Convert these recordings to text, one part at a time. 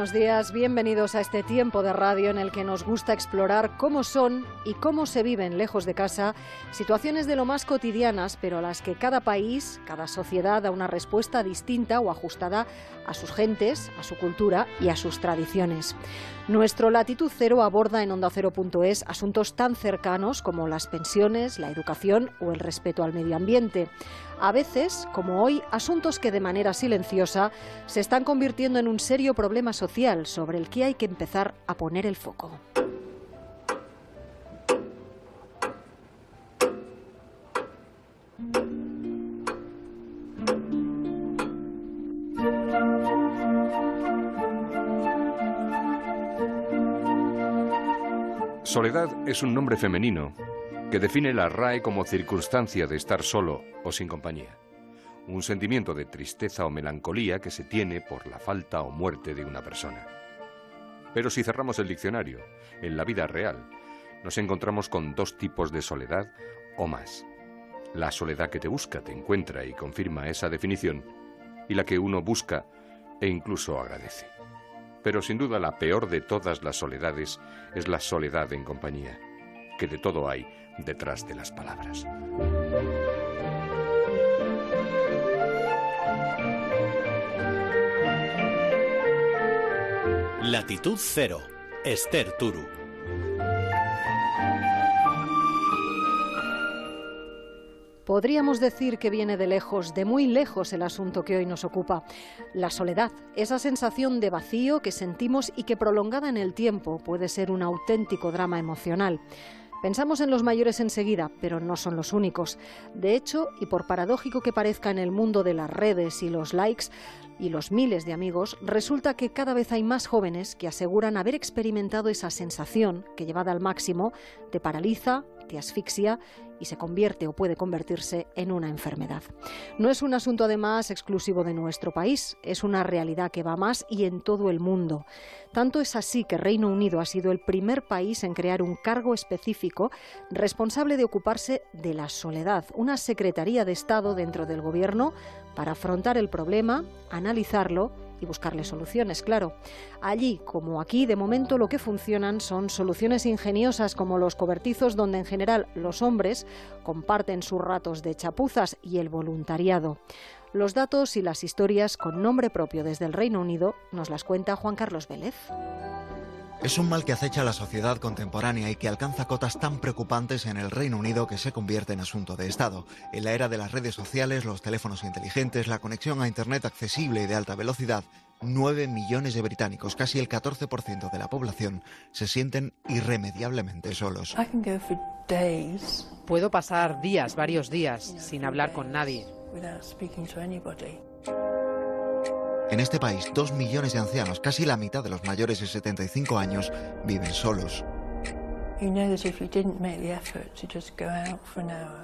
Buenos días, bienvenidos a este tiempo de radio en el que nos gusta explorar cómo son y cómo se viven lejos de casa situaciones de lo más cotidianas, pero a las que cada país, cada sociedad da una respuesta distinta o ajustada a sus gentes, a su cultura y a sus tradiciones. Nuestro Latitud Cero aborda en OndaCero.es asuntos tan cercanos como las pensiones, la educación o el respeto al medio ambiente a veces, como hoy, asuntos que de manera silenciosa se están convirtiendo en un serio problema social sobre el que hay que empezar a poner el foco. Soledad es un nombre femenino que define la RAE como circunstancia de estar solo o sin compañía. Un sentimiento de tristeza o melancolía que se tiene por la falta o muerte de una persona. Pero si cerramos el diccionario, en la vida real, nos encontramos con dos tipos de soledad o más. La soledad que te busca, te encuentra y confirma esa definición, y la que uno busca e incluso agradece. Pero sin duda la peor de todas las soledades es la soledad en compañía, que de todo hay detrás de las palabras. Latitud Cero, Esther Turu. Podríamos decir que viene de lejos, de muy lejos el asunto que hoy nos ocupa. La soledad, esa sensación de vacío que sentimos y que prolongada en el tiempo puede ser un auténtico drama emocional. Pensamos en los mayores enseguida, pero no son los únicos. De hecho, y por paradójico que parezca en el mundo de las redes y los likes y los miles de amigos, resulta que cada vez hay más jóvenes que aseguran haber experimentado esa sensación que llevada al máximo te paraliza, asfixia y se convierte o puede convertirse en una enfermedad. No es un asunto además exclusivo de nuestro país, es una realidad que va más y en todo el mundo. Tanto es así que Reino Unido ha sido el primer país en crear un cargo específico responsable de ocuparse de la soledad, una Secretaría de Estado dentro del Gobierno para afrontar el problema, analizarlo y buscarle soluciones, claro. Allí, como aquí, de momento lo que funcionan son soluciones ingeniosas como los cobertizos donde en general los hombres comparten sus ratos de chapuzas y el voluntariado. Los datos y las historias con nombre propio desde el Reino Unido nos las cuenta Juan Carlos Vélez. Es un mal que acecha a la sociedad contemporánea y que alcanza cotas tan preocupantes en el Reino Unido que se convierte en asunto de Estado. En la era de las redes sociales, los teléfonos inteligentes, la conexión a Internet accesible y de alta velocidad, 9 millones de británicos, casi el 14% de la población, se sienten irremediablemente solos. Puedo pasar días, varios días, sin hablar con nadie. En este país, dos millones de ancianos, casi la mitad de los mayores de 75 años, viven solos.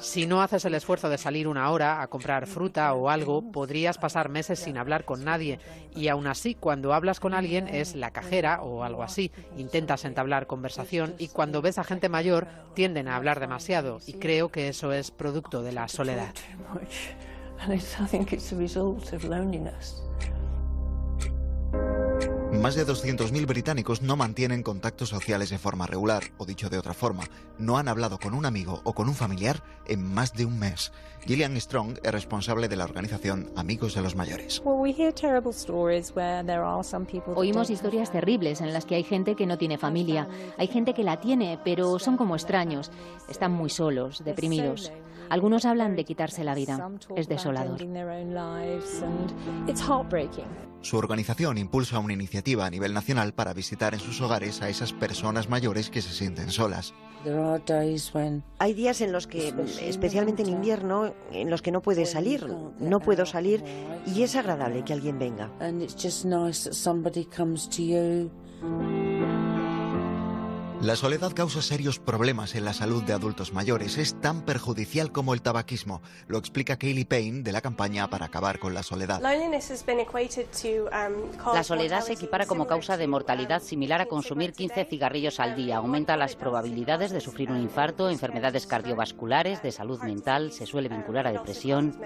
Si no haces el esfuerzo de salir una hora a comprar fruta o algo, podrías pasar meses sin hablar con nadie. Y aún así, cuando hablas con alguien es la cajera o algo así. Intentas entablar conversación y cuando ves a gente mayor tienden a hablar demasiado. Y creo que eso es producto de la soledad. Más de 200.000 británicos no mantienen contactos sociales de forma regular, o dicho de otra forma, no han hablado con un amigo o con un familiar en más de un mes. Gillian Strong es responsable de la organización Amigos de los Mayores. Oímos historias terribles en las que hay gente que no tiene familia, hay gente que la tiene, pero son como extraños, están muy solos, deprimidos. Algunos hablan de quitarse la vida. Es desolador. Su organización impulsa una iniciativa a nivel nacional para visitar en sus hogares a esas personas mayores que se sienten solas. Hay días en los que, especialmente en invierno, en los que no puedes salir, no puedo salir y es agradable que alguien venga. La soledad causa serios problemas en la salud de adultos mayores. Es tan perjudicial como el tabaquismo. Lo explica Kaylee Payne de la campaña para acabar con la soledad. Um, la soledad se equipara como causa de mortalidad similar a consumir 15 cigarrillos al día. Aumenta las probabilidades de sufrir un infarto, enfermedades cardiovasculares, de salud mental, se suele vincular a depresión.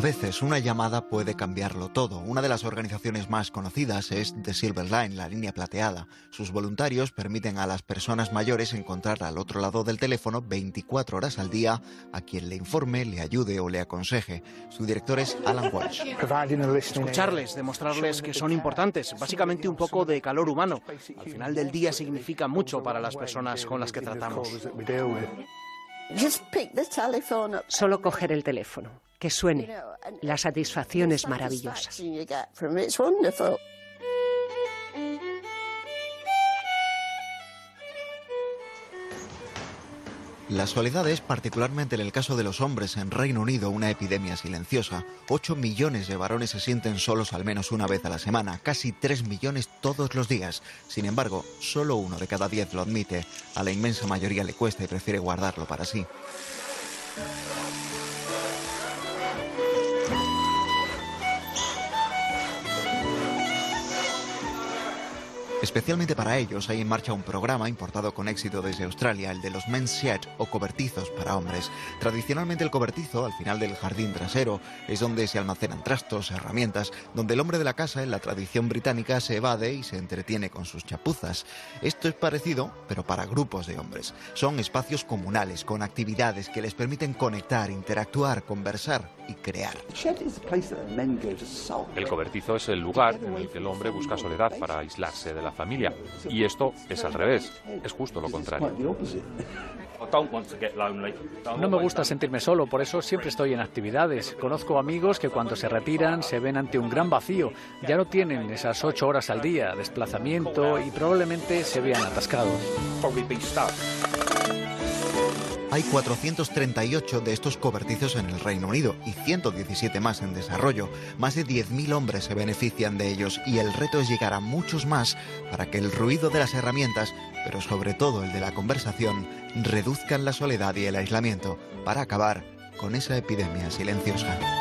A veces una llamada puede cambiarlo todo. Una de las organizaciones más conocidas es The Silver Line, la línea plateada. Sus voluntarios permiten a las personas mayores encontrar al otro lado del teléfono 24 horas al día a quien le informe, le ayude o le aconseje. Su director es Alan Walsh. Escucharles, demostrarles que son importantes, básicamente un poco de calor humano. Al final del día significa mucho para las personas con las que tratamos. Solo coger el teléfono, que suene. La satisfacción es maravillosa. La soledad es, particularmente en el caso de los hombres en Reino Unido, una epidemia silenciosa. 8 millones de varones se sienten solos al menos una vez a la semana, casi 3 millones todos los días. Sin embargo, solo uno de cada 10 lo admite. A la inmensa mayoría le cuesta y prefiere guardarlo para sí. Especialmente para ellos hay en marcha un programa importado con éxito desde Australia, el de los men's shed o cobertizos para hombres. Tradicionalmente el cobertizo, al final del jardín trasero, es donde se almacenan trastos, herramientas, donde el hombre de la casa, en la tradición británica, se evade y se entretiene con sus chapuzas. Esto es parecido, pero para grupos de hombres. Son espacios comunales, con actividades que les permiten conectar, interactuar, conversar y crear. El cobertizo es el lugar en el que el hombre busca soledad para aislarse de la familia. Y esto es al revés, es justo lo contrario. No me gusta sentirme solo, por eso siempre estoy en actividades. Conozco amigos que cuando se retiran se ven ante un gran vacío. Ya no tienen esas ocho horas al día, desplazamiento y probablemente se vean atascados. Hay 438 de estos cobertizos en el Reino Unido y 117 más en desarrollo. Más de 10.000 hombres se benefician de ellos y el reto es llegar a muchos más para que el ruido de las herramientas, pero sobre todo el de la conversación, reduzcan la soledad y el aislamiento para acabar con esa epidemia silenciosa.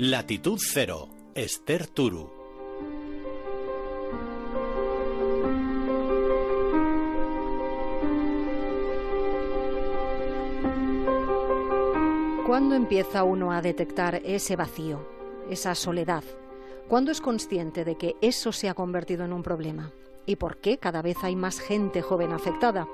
Latitud Cero, Esther Turu. ¿Cuándo empieza uno a detectar ese vacío, esa soledad? ¿Cuándo es consciente de que eso se ha convertido en un problema? ¿Y por qué cada vez hay más gente joven afectada?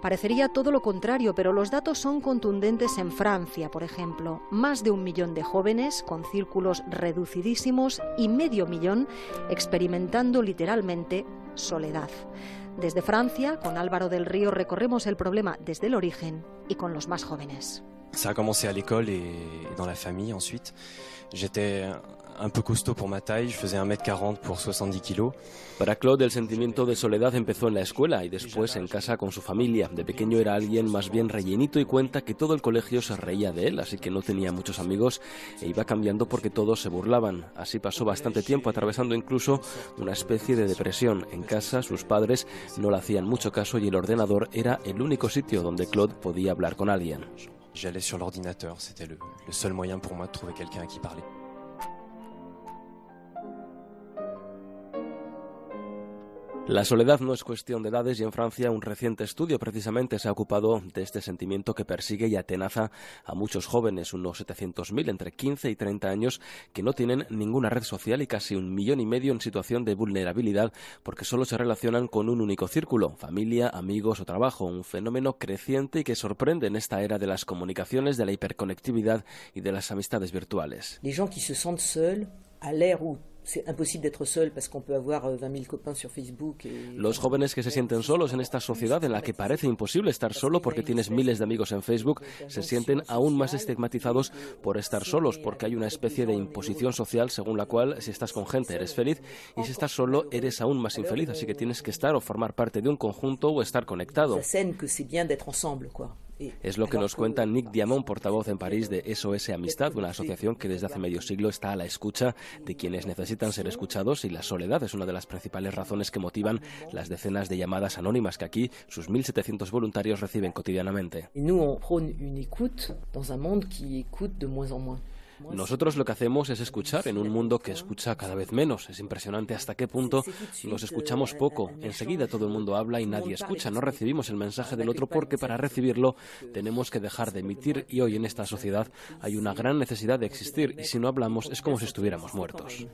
Parecería todo lo contrario, pero los datos son contundentes en Francia, por ejemplo. Más de un millón de jóvenes con círculos reducidísimos y medio millón experimentando literalmente soledad. Desde Francia, con Álvaro del Río, recorremos el problema desde el origen y con los más jóvenes. Ça a commencé à l'école et dans la famille ensuite. J'étais un peu costaud pour ma taille, je faisais 1m40 pour 70 kilos. Para Claude el sentimiento de soledad empezó en la escuela y después en casa con su familia. De pequeño era alguien más bien rellenito y cuenta que todo el colegio se reía de él, así que no tenía muchos amigos e iba cambiando porque todos se burlaban. Así pasó bastante tiempo atravesando incluso una especie de depresión. En casa sus padres no le hacían mucho caso y el ordenador era el único sitio donde Claude podía hablar con alguien. J'allais sur l'ordinateur, c'était le, le seul moyen pour moi de trouver quelqu'un à qui parler. La soledad no es cuestión de edades y en Francia un reciente estudio precisamente se ha ocupado de este sentimiento que persigue y atenaza a muchos jóvenes, unos 700.000 entre 15 y 30 años que no tienen ninguna red social y casi un millón y medio en situación de vulnerabilidad porque solo se relacionan con un único círculo, familia, amigos o trabajo, un fenómeno creciente y que sorprende en esta era de las comunicaciones, de la hiperconectividad y de las amistades virtuales. Les gens qui se sentent seuls à l'ère où c'est imposible d'être seul parce qu'on peut avoir 20 000 copains sur Facebook. Et... Los jóvenes que se sienten solos en esta sociedad en la que parece imposible estar solo porque tienes miles de amigos en Facebook, se sienten aún más estigmatizados por estar solos porque hay una especie de imposición social según la cual si estás con gente eres feliz y si estás solo eres aún más infeliz, así que tienes que estar o formar parte de un conjunto o estar conectado. Es lo que nos cuenta Nick Diamond, portavoz en París de SOS Amistad, una asociación que desde hace medio siglo está a la escucha de quienes necesitan ser escuchados y la soledad es una de las principales razones que motivan las decenas de llamadas anónimas que aquí sus 1.700 voluntarios reciben cotidianamente. Nosotros lo que hacemos es escuchar en un mundo que escucha cada vez menos. Es impresionante hasta qué punto nos escuchamos poco. Enseguida todo el mundo habla y nadie escucha. No recibimos el mensaje del otro porque para recibirlo tenemos que dejar de emitir y hoy en esta sociedad hay una gran necesidad de existir y si no hablamos es como si estuviéramos muertos.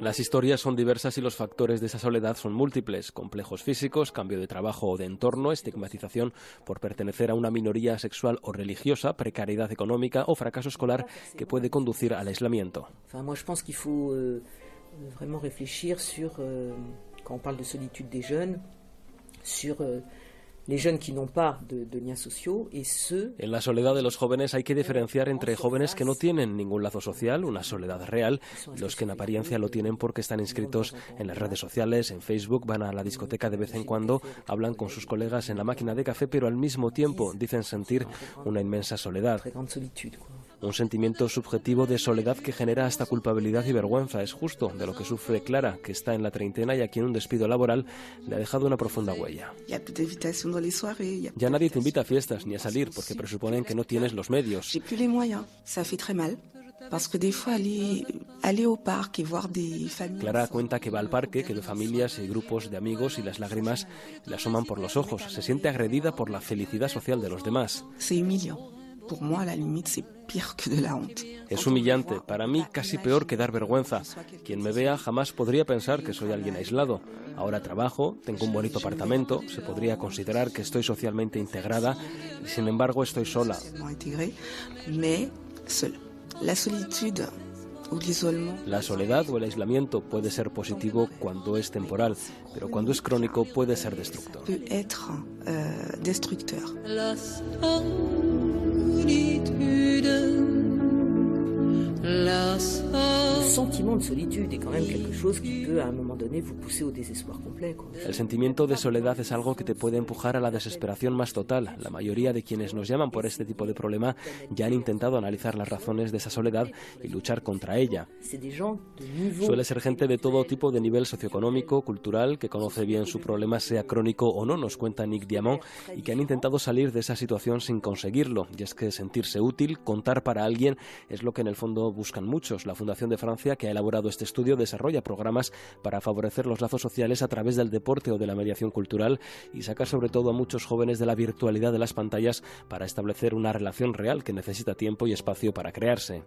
Las historias son diversas y los factores de esa soledad son múltiples, complejos físicos, cambio de trabajo o de entorno, estigmatización por pertenecer a una minoría sexual o religiosa, precariedad económica o fracaso escolar que puede conducir al aislamiento. Sur, euh, quand on parle de jeunes, sur euh, En la soledad de los jóvenes hay que diferenciar entre jóvenes que no tienen ningún lazo social, una soledad real, y los que en apariencia lo tienen porque están inscritos en las redes sociales, en Facebook, van a la discoteca de vez en cuando, hablan con sus colegas en la máquina de café, pero al mismo tiempo dicen sentir una inmensa soledad. Un sentimiento subjetivo de soledad que genera hasta culpabilidad y vergüenza. Es justo de lo que sufre Clara, que está en la treintena y a quien un despido laboral le ha dejado una profunda huella. Ya nadie te invita a fiestas ni a salir porque presuponen que no tienes los medios. Clara cuenta que va al parque, que ve familias y grupos de amigos y las lágrimas le asoman por los ojos. Se siente agredida por la felicidad social de los demás. Es humillante, para mí casi peor que dar vergüenza. Quien me vea jamás podría pensar que soy alguien aislado. Ahora trabajo, tengo un bonito apartamento, se podría considerar que estoy socialmente integrada y sin embargo estoy sola. La soledad o el aislamiento puede ser positivo cuando es temporal, pero cuando es crónico puede ser destructor. El sentimiento de soledad es algo que te puede empujar a la desesperación más total. La mayoría de quienes nos llaman por este tipo de problema ya han intentado analizar las razones de esa soledad y luchar contra ella. Suele ser gente de todo tipo de nivel socioeconómico, cultural, que conoce bien su problema, sea crónico o no, nos cuenta Nick Diamond, y que han intentado salir de esa situación sin conseguirlo. Y es que sentirse útil, contar para alguien, es lo que en el fondo buscan muchos. La Fundación de Francia, que ha elaborado este estudio, desarrolla programas para favorecer los lazos sociales a través del deporte o de la mediación cultural y sacar sobre todo a muchos jóvenes de la virtualidad de las pantallas para establecer una relación real que necesita tiempo y espacio para crearse.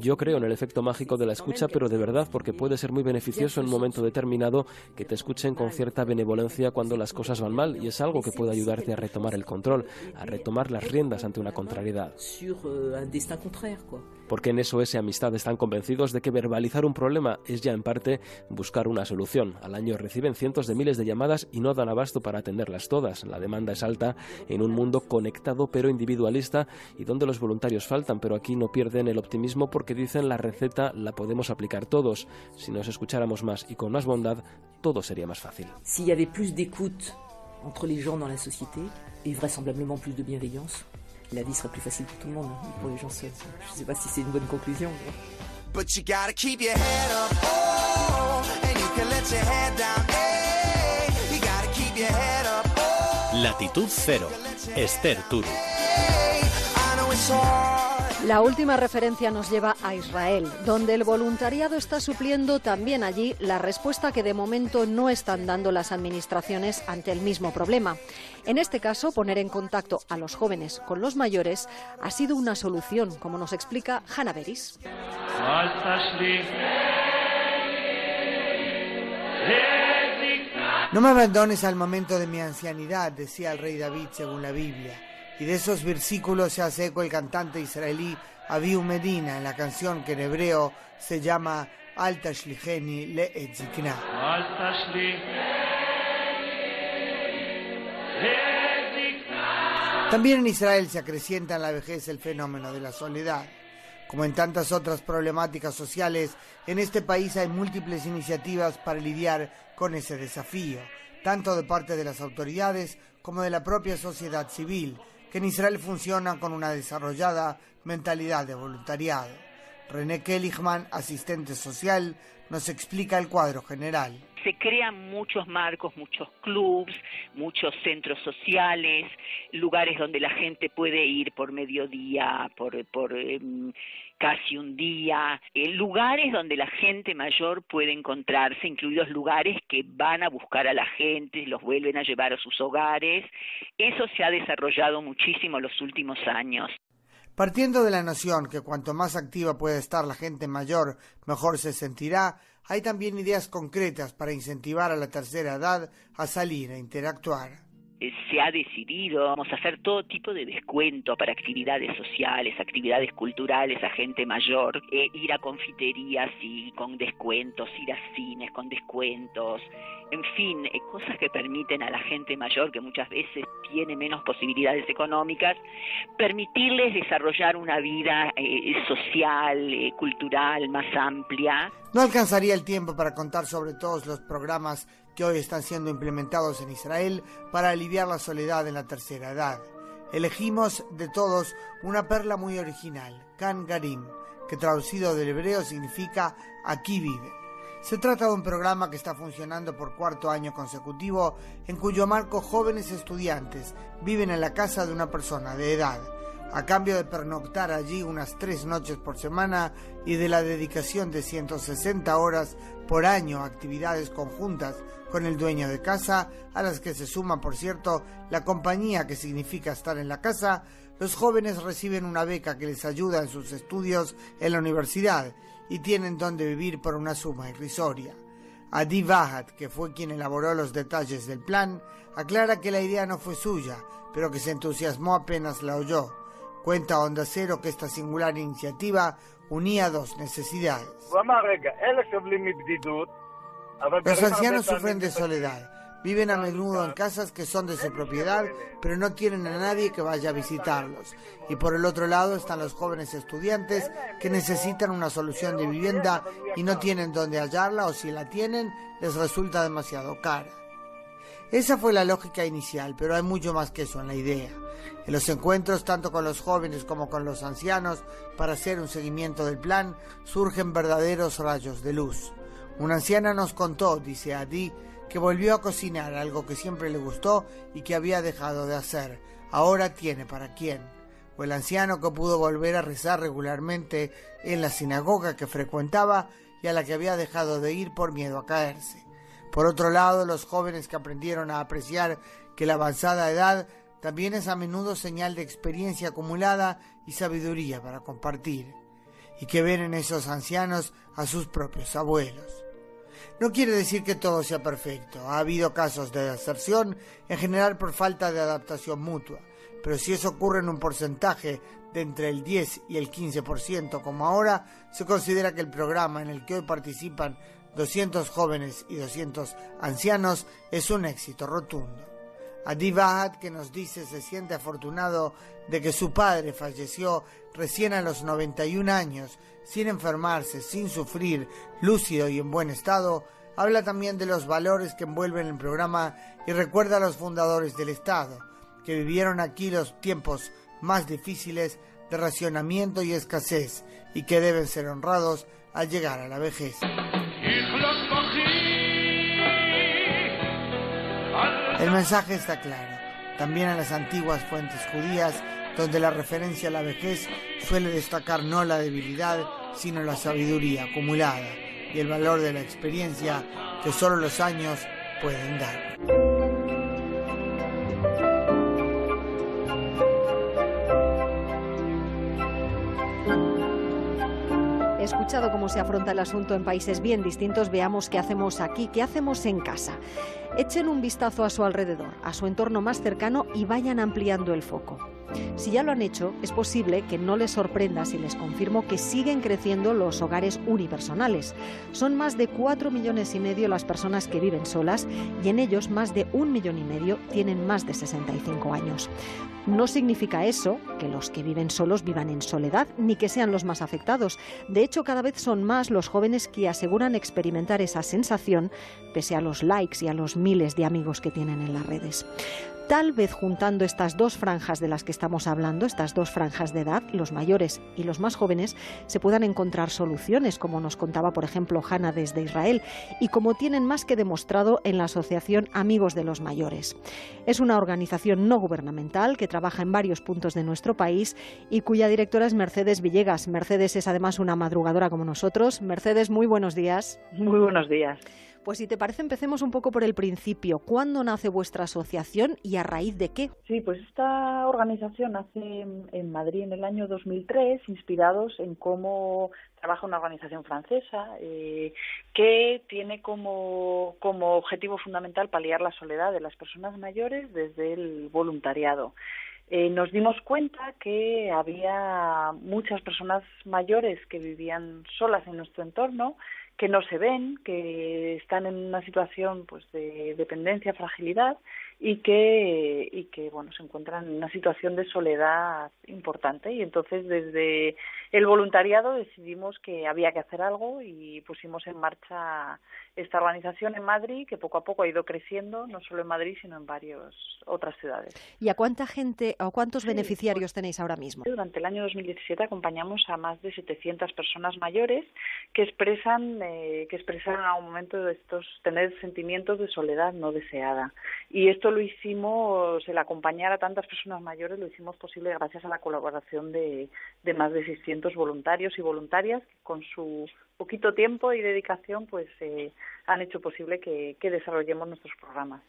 Yo creo en el efecto mágico de la escucha, pero de verdad porque puede ser muy beneficioso en un momento determinado que te escuchen con cierta benevolencia cuando las cosas van mal y es algo que puede ayudarte a retomar el control, a retomar las riendas ante una contrariedad. Porque en SOS Amistad están convencidos de que verbalizar un problema es ya en parte buscar una solución. Al año reciben cientos de miles de llamadas y no dan abasto para atenderlas todas. La demanda es alta en un mundo conectado pero individualista y donde los voluntarios faltan, pero aquí no pierden el optimismo porque dicen la receta la podemos aplicar todos. Si nos escucháramos más y con más bondad, todo sería más fácil. Si y avait plus d'écoute entre les gens dans la société et vraisemblablement plus de bienveillance, la vie serait plus facile pour tout le monde, hein, pour les gens seuls. Je sais pas si c'est une bonne conclusion. Mais... But you gotta keep your head up, oh, and you can let your head down, hey, you gotta keep your head up, oh, Latitud cero, Esther Turu. Hey, I know it's hard. La última referencia nos lleva a Israel, donde el voluntariado está supliendo también allí la respuesta que de momento no están dando las administraciones ante el mismo problema. En este caso, poner en contacto a los jóvenes con los mayores ha sido una solución, como nos explica Hanna Beris. No me abandones al momento de mi ancianidad, decía el rey David según la Biblia. Y de esos versículos se hace eco el cantante israelí Abiu Medina en la canción que en hebreo se llama Alta Shlicheni Le Etzikna. También en Israel se acrecienta en la vejez el fenómeno de la soledad. Como en tantas otras problemáticas sociales, en este país hay múltiples iniciativas para lidiar con ese desafío, tanto de parte de las autoridades como de la propia sociedad civil, que en Israel funciona con una desarrollada mentalidad de voluntariado. René Kelligman, asistente social, nos explica el cuadro general. Se crean muchos marcos, muchos clubs, muchos centros sociales, lugares donde la gente puede ir por mediodía, por, por em, casi un día, eh, lugares donde la gente mayor puede encontrarse, incluidos lugares que van a buscar a la gente, los vuelven a llevar a sus hogares. Eso se ha desarrollado muchísimo en los últimos años. Partiendo de la noción que cuanto más activa puede estar la gente mayor, mejor se sentirá, hay también ideas concretas para incentivar a la tercera edad a salir a interactuar. Eh, se ha decidido vamos a hacer todo tipo de descuento para actividades sociales, actividades culturales a gente mayor, eh, ir a confiterías y con descuentos, ir a cines con descuentos, en fin, eh, cosas que permiten a la gente mayor que muchas veces tiene menos posibilidades económicas, permitirles desarrollar una vida social, cultural más amplia. No alcanzaría el tiempo para contar sobre todos los programas que hoy están siendo implementados en Israel para aliviar la soledad en la tercera edad. Elegimos de todos una perla muy original, Kan Garim, que traducido del hebreo significa aquí vive. Se trata de un programa que está funcionando por cuarto año consecutivo, en cuyo marco jóvenes estudiantes viven en la casa de una persona de edad, a cambio de pernoctar allí unas tres noches por semana y de la dedicación de 160 horas por año a actividades conjuntas con el dueño de casa, a las que se suma, por cierto, la compañía que significa estar en la casa, los jóvenes reciben una beca que les ayuda en sus estudios en la universidad y tienen donde vivir por una suma irrisoria. Adi Vahat, que fue quien elaboró los detalles del plan, aclara que la idea no fue suya, pero que se entusiasmó apenas la oyó. Cuenta Onda Cero que esta singular iniciativa unía dos necesidades. Los ancianos sufren de soledad. Viven a menudo en casas que son de su propiedad, pero no tienen a nadie que vaya a visitarlos. Y por el otro lado están los jóvenes estudiantes que necesitan una solución de vivienda y no tienen dónde hallarla o si la tienen les resulta demasiado cara. Esa fue la lógica inicial, pero hay mucho más que eso en la idea. En los encuentros, tanto con los jóvenes como con los ancianos, para hacer un seguimiento del plan, surgen verdaderos rayos de luz. Una anciana nos contó, dice Adi, que volvió a cocinar algo que siempre le gustó y que había dejado de hacer. Ahora tiene para quién. O el anciano que pudo volver a rezar regularmente en la sinagoga que frecuentaba y a la que había dejado de ir por miedo a caerse. Por otro lado, los jóvenes que aprendieron a apreciar que la avanzada edad también es a menudo señal de experiencia acumulada y sabiduría para compartir, y que ven en esos ancianos a sus propios abuelos. No quiere decir que todo sea perfecto. Ha habido casos de deserción, en general por falta de adaptación mutua. Pero si eso ocurre en un porcentaje de entre el 10 y el 15% como ahora, se considera que el programa en el que hoy participan 200 jóvenes y 200 ancianos es un éxito rotundo. Adi Bahad, que nos dice se siente afortunado de que su padre falleció recién a los 91 años sin enfermarse, sin sufrir, lúcido y en buen estado, habla también de los valores que envuelven el programa y recuerda a los fundadores del Estado, que vivieron aquí los tiempos más difíciles de racionamiento y escasez y que deben ser honrados al llegar a la vejez. El mensaje está claro. También en las antiguas fuentes judías donde la referencia a la vejez suele destacar no la debilidad, sino la sabiduría acumulada y el valor de la experiencia que solo los años pueden dar. Escuchado cómo se afronta el asunto en países bien distintos, veamos qué hacemos aquí, qué hacemos en casa. Echen un vistazo a su alrededor, a su entorno más cercano y vayan ampliando el foco. Si ya lo han hecho, es posible que no les sorprenda si les confirmo que siguen creciendo los hogares unipersonales. Son más de 4 millones y medio las personas que viven solas y en ellos más de un millón y medio tienen más de 65 años. No significa eso que los que viven solos vivan en soledad ni que sean los más afectados. De hecho, cada vez son más los jóvenes que aseguran experimentar esa sensación pese a los likes y a los miles de amigos que tienen en las redes. Tal vez juntando estas dos franjas de las que estamos hablando, estas dos franjas de edad, los mayores y los más jóvenes, se puedan encontrar soluciones, como nos contaba, por ejemplo, Hanna desde Israel, y como tienen más que demostrado en la Asociación Amigos de los Mayores. Es una organización no gubernamental que trabaja en varios puntos de nuestro país y cuya directora es Mercedes Villegas. Mercedes es además una madrugadora como nosotros. Mercedes, muy buenos días. Muy buenos días. Pues si te parece, empecemos un poco por el principio. ¿Cuándo nace vuestra asociación y a raíz de qué? Sí, pues esta organización nace en Madrid en el año 2003, inspirados en cómo trabaja una organización francesa eh, que tiene como, como objetivo fundamental paliar la soledad de las personas mayores desde el voluntariado. Eh, nos dimos cuenta que había muchas personas mayores que vivían solas en nuestro entorno, que no se ven, que están en una situación pues de dependencia, fragilidad y que y que bueno se encuentran en una situación de soledad importante y entonces desde el voluntariado decidimos que había que hacer algo y pusimos en marcha esta organización en Madrid que poco a poco ha ido creciendo no solo en Madrid sino en varias otras ciudades. ¿Y a cuánta gente o cuántos beneficiarios tenéis ahora mismo? Durante el año 2017 acompañamos a más de 700 personas mayores que expresan eh, que expresaron en algún momento estos tener sentimientos de soledad no deseada y esto lo hicimos, el acompañar a tantas personas mayores lo hicimos posible gracias a la colaboración de, más de 600 voluntarios y voluntarias que con su poquito tiempo y dedicación pues eh, han hecho posible que, que desarrollemos nuestros programas.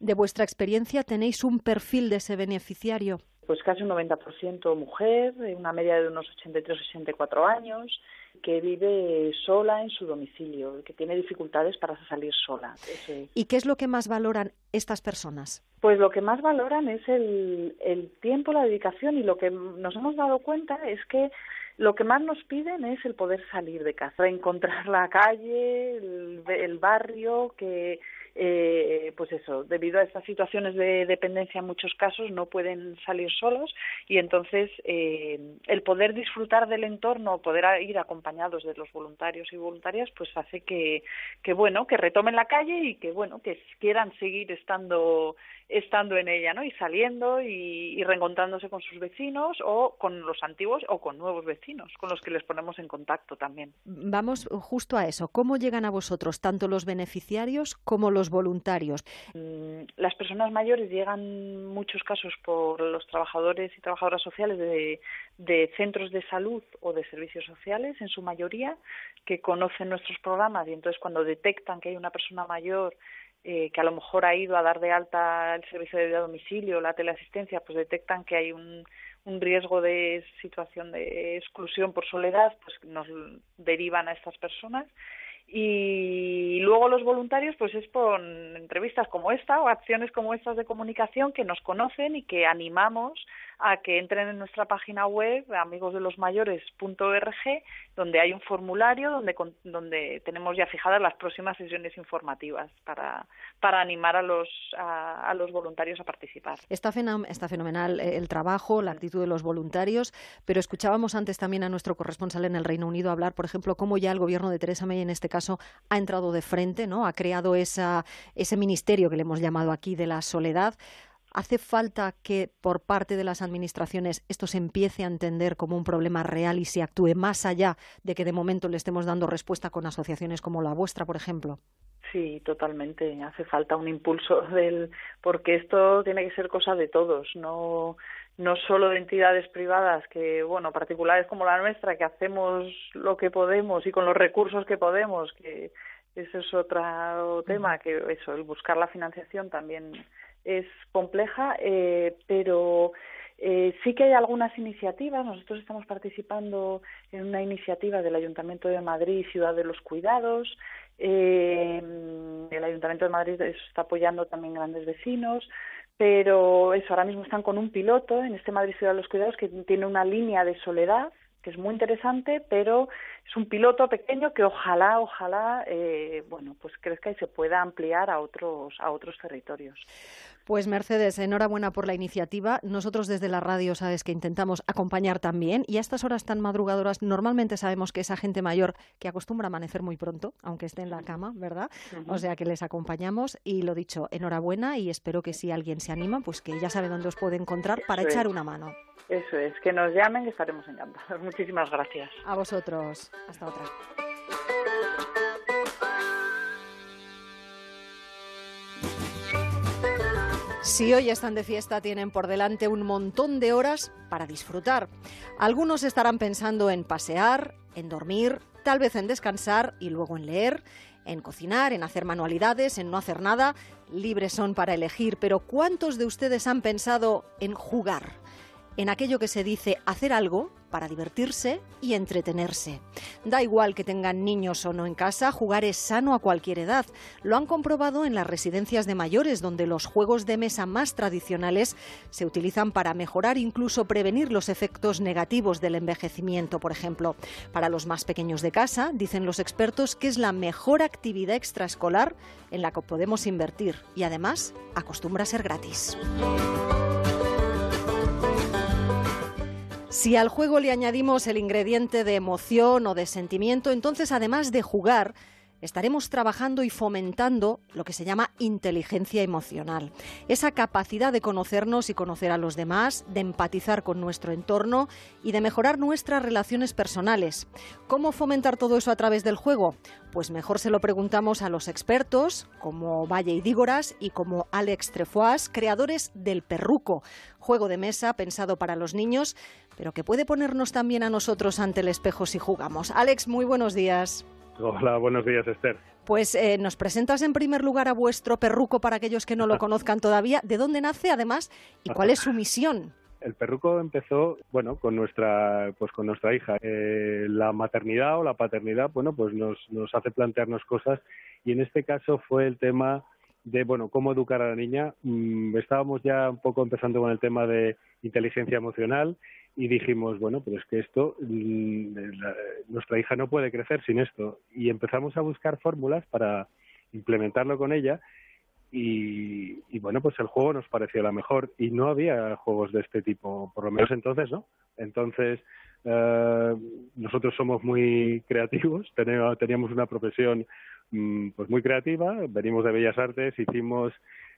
De vuestra experiencia, ¿tenéis un perfil de ese beneficiario? Pues casi un 90% mujer, una media de unos 83-84 años, que vive sola en su domicilio, que tiene dificultades para salir sola. ¿Y qué es lo que más valoran estas personas? Pues lo que más valoran es el, el tiempo, la dedicación y lo que nos hemos dado cuenta es que lo que más nos piden es el poder salir de casa, encontrar la calle, el, el barrio, que eh, pues eso, debido a estas situaciones de dependencia en muchos casos no pueden salir solos y entonces eh, el poder disfrutar del entorno, poder ir acompañados de los voluntarios y voluntarias, pues hace que, que bueno, que retomen la calle y que bueno, que quieran seguir estando estando en ella, ¿no? Y saliendo y, reencontrándose con sus vecinos o con los antiguos o con nuevos vecinos, con los que les ponemos en contacto también. Vamos justo a eso. ¿Cómo llegan a vosotros tanto los beneficiarios como los voluntarios? Mm, las personas mayores llegan muchos casos por los trabajadores y trabajadoras sociales de, de centros de salud o de servicios sociales, en su mayoría, que conocen nuestros programas y entonces cuando detectan que hay una persona mayor eh, que a lo mejor ha ido a dar de alta el servicio de domicilio, la teleasistencia, pues detectan que hay un riesgo de situación de exclusión por soledad, pues nos derivan a estas personas. Y luego los voluntarios, pues es por entrevistas como esta o acciones como estas de comunicación que nos conocen y que animamos a que entren en nuestra página web amigosdelosmayores.org donde hay un formulario donde, donde tenemos ya fijadas las próximas sesiones informativas para, para animar a los, a, los voluntarios a participar. Está, está fenomenal eh, el trabajo, la actitud de los voluntarios, pero escuchábamos antes también a nuestro corresponsal en el Reino Unido hablar, por ejemplo, cómo ya el gobierno de Teresa May en este caso ha entrado de frente, ¿no? ha creado esa, ese ministerio que le hemos llamado aquí de la soledad ¿Hace falta que por parte de las administraciones esto se empiece a entender como un problema real y se actúe más allá de que de momento le estemos dando respuesta con asociaciones como la vuestra, por ejemplo? Sí, totalmente. Hace falta un impulso del porque esto tiene que ser cosa de todos, no no solo de entidades privadas que, bueno, particulares como la nuestra que hacemos lo que podemos y con los recursos que podemos, que ese es otro tema, que eso, el buscar la financiación también es compleja, eh, pero eh, sí que hay algunas iniciativas. Nosotros estamos participando en una iniciativa del Ayuntamiento de Madrid, Ciudad de los Cuidados. Eh, el Ayuntamiento de Madrid está apoyando también grandes vecinos, pero eso ahora mismo están con un piloto en este Madrid Ciudad de los Cuidados que tiene una línea de soledad que es muy interesante, pero es un piloto pequeño que ojalá, ojalá, eh, bueno, pues crezca y se pueda ampliar a otros, a otros territorios. Pues Mercedes, enhorabuena por la iniciativa. Nosotros desde la radio sabes que intentamos acompañar también y a estas horas tan madrugadoras normalmente sabemos que esa gente mayor que acostumbra a amanecer muy pronto, aunque esté en la cama, ¿verdad? O sea que les acompañamos y lo dicho, enhorabuena y espero que si alguien se anima, pues que ya sabe dónde os puede encontrar para echar una mano. Eso es, que nos llamen y estaremos encantados. Muchísimas gracias. A vosotros. Hasta otra. Si hoy están de fiesta, tienen por delante un montón de horas para disfrutar. Algunos estarán pensando en pasear, en dormir, tal vez en descansar y luego en leer, en cocinar, en hacer manualidades, en no hacer nada. Libres son para elegir, pero ¿cuántos de ustedes han pensado en jugar? En aquello que se dice hacer algo para divertirse y entretenerse. Da igual que tengan niños o no en casa, jugar es sano a cualquier edad. Lo han comprobado en las residencias de mayores, donde los juegos de mesa más tradicionales se utilizan para mejorar, incluso prevenir los efectos negativos del envejecimiento, por ejemplo. Para los más pequeños de casa, dicen los expertos que es la mejor actividad extraescolar en la que podemos invertir y además acostumbra a ser gratis. Si al juego le añadimos el ingrediente de emoción o de sentimiento, entonces además de jugar, estaremos trabajando y fomentando lo que se llama inteligencia emocional. Esa capacidad de conocernos y conocer a los demás, de empatizar con nuestro entorno y de mejorar nuestras relaciones personales. ¿Cómo fomentar todo eso a través del juego? Pues mejor se lo preguntamos a los expertos como Valle y Dígoras y como Alex Trefois, creadores del Perruco, juego de mesa pensado para los niños, pero que puede ponernos también a nosotros ante el espejo si jugamos. Alex, muy buenos días. Hola, buenos días, Esther. Pues eh, nos presentas en primer lugar a vuestro perruco para aquellos que no lo conozcan todavía. ¿De dónde nace, además, y cuál es su misión? El perruco empezó, bueno, con nuestra, pues con nuestra hija. Eh, la maternidad o la paternidad, bueno, pues nos, nos hace plantearnos cosas y en este caso fue el tema de, bueno, cómo educar a la niña. Mm, estábamos ya un poco empezando con el tema de inteligencia emocional y dijimos, bueno, pero es que esto, mm, nuestra hija no puede crecer sin esto. Y empezamos a buscar fórmulas para implementarlo con ella y, bueno, pues el juego nos pareció la mejor y no había juegos de este tipo, por lo menos entonces, ¿no? Entonces, eh, nosotros somos muy creativos, teníamos una profesión mm, pues muy creativa, venimos de Bellas Artes, hicimos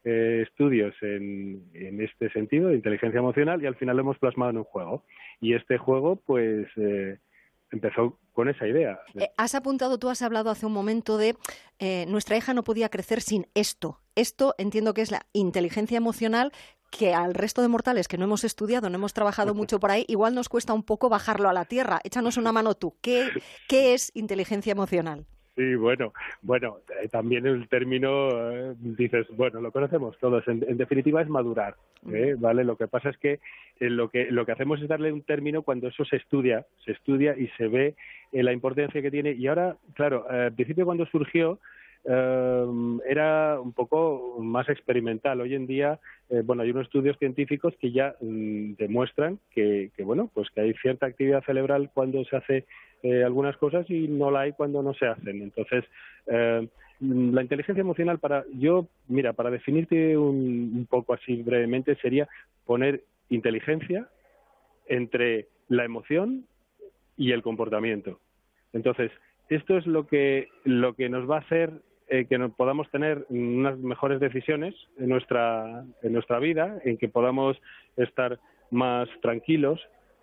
eh, estudios en, en, este sentido de inteligencia emocional y al final lo hemos plasmado en un juego. Y este juego, pues, eh, empezó con esa idea. Eh, has apuntado, tú has hablado hace un momento de nuestra hija no podía crecer sin esto. Esto entiendo que es la inteligencia emocional que al resto de mortales que no hemos estudiado, no hemos trabajado mucho por ahí, igual nos cuesta un poco bajarlo a la tierra. Échanos una mano tú. ¿Qué, qué es inteligencia emocional? Sí, bueno, bueno, eh, también el término, eh, dices, bueno, lo conocemos todos. En, definitiva es madurar, ¿eh? ¿vale? Lo que pasa es que lo que lo que hacemos es darle un término cuando eso se estudia, se estudia y se ve la importancia que tiene. Y ahora, claro, al principio cuando surgió era un poco más experimental. Hoy en día, bueno, hay unos estudios científicos que ya mm, demuestran que, que, bueno, pues que hay cierta actividad cerebral cuando se hace eh, algunas cosas y no la hay cuando no se hacen. Entonces, eh, la inteligencia emocional para yo, mira, para definirte un, un poco así brevemente sería poner inteligencia entre la emoción y el comportamiento. Entonces, esto es lo que lo que nos va a hacer eh, que nos podamos tener unas mejores decisiones en nuestra en nuestra vida, en que podamos estar más tranquilos,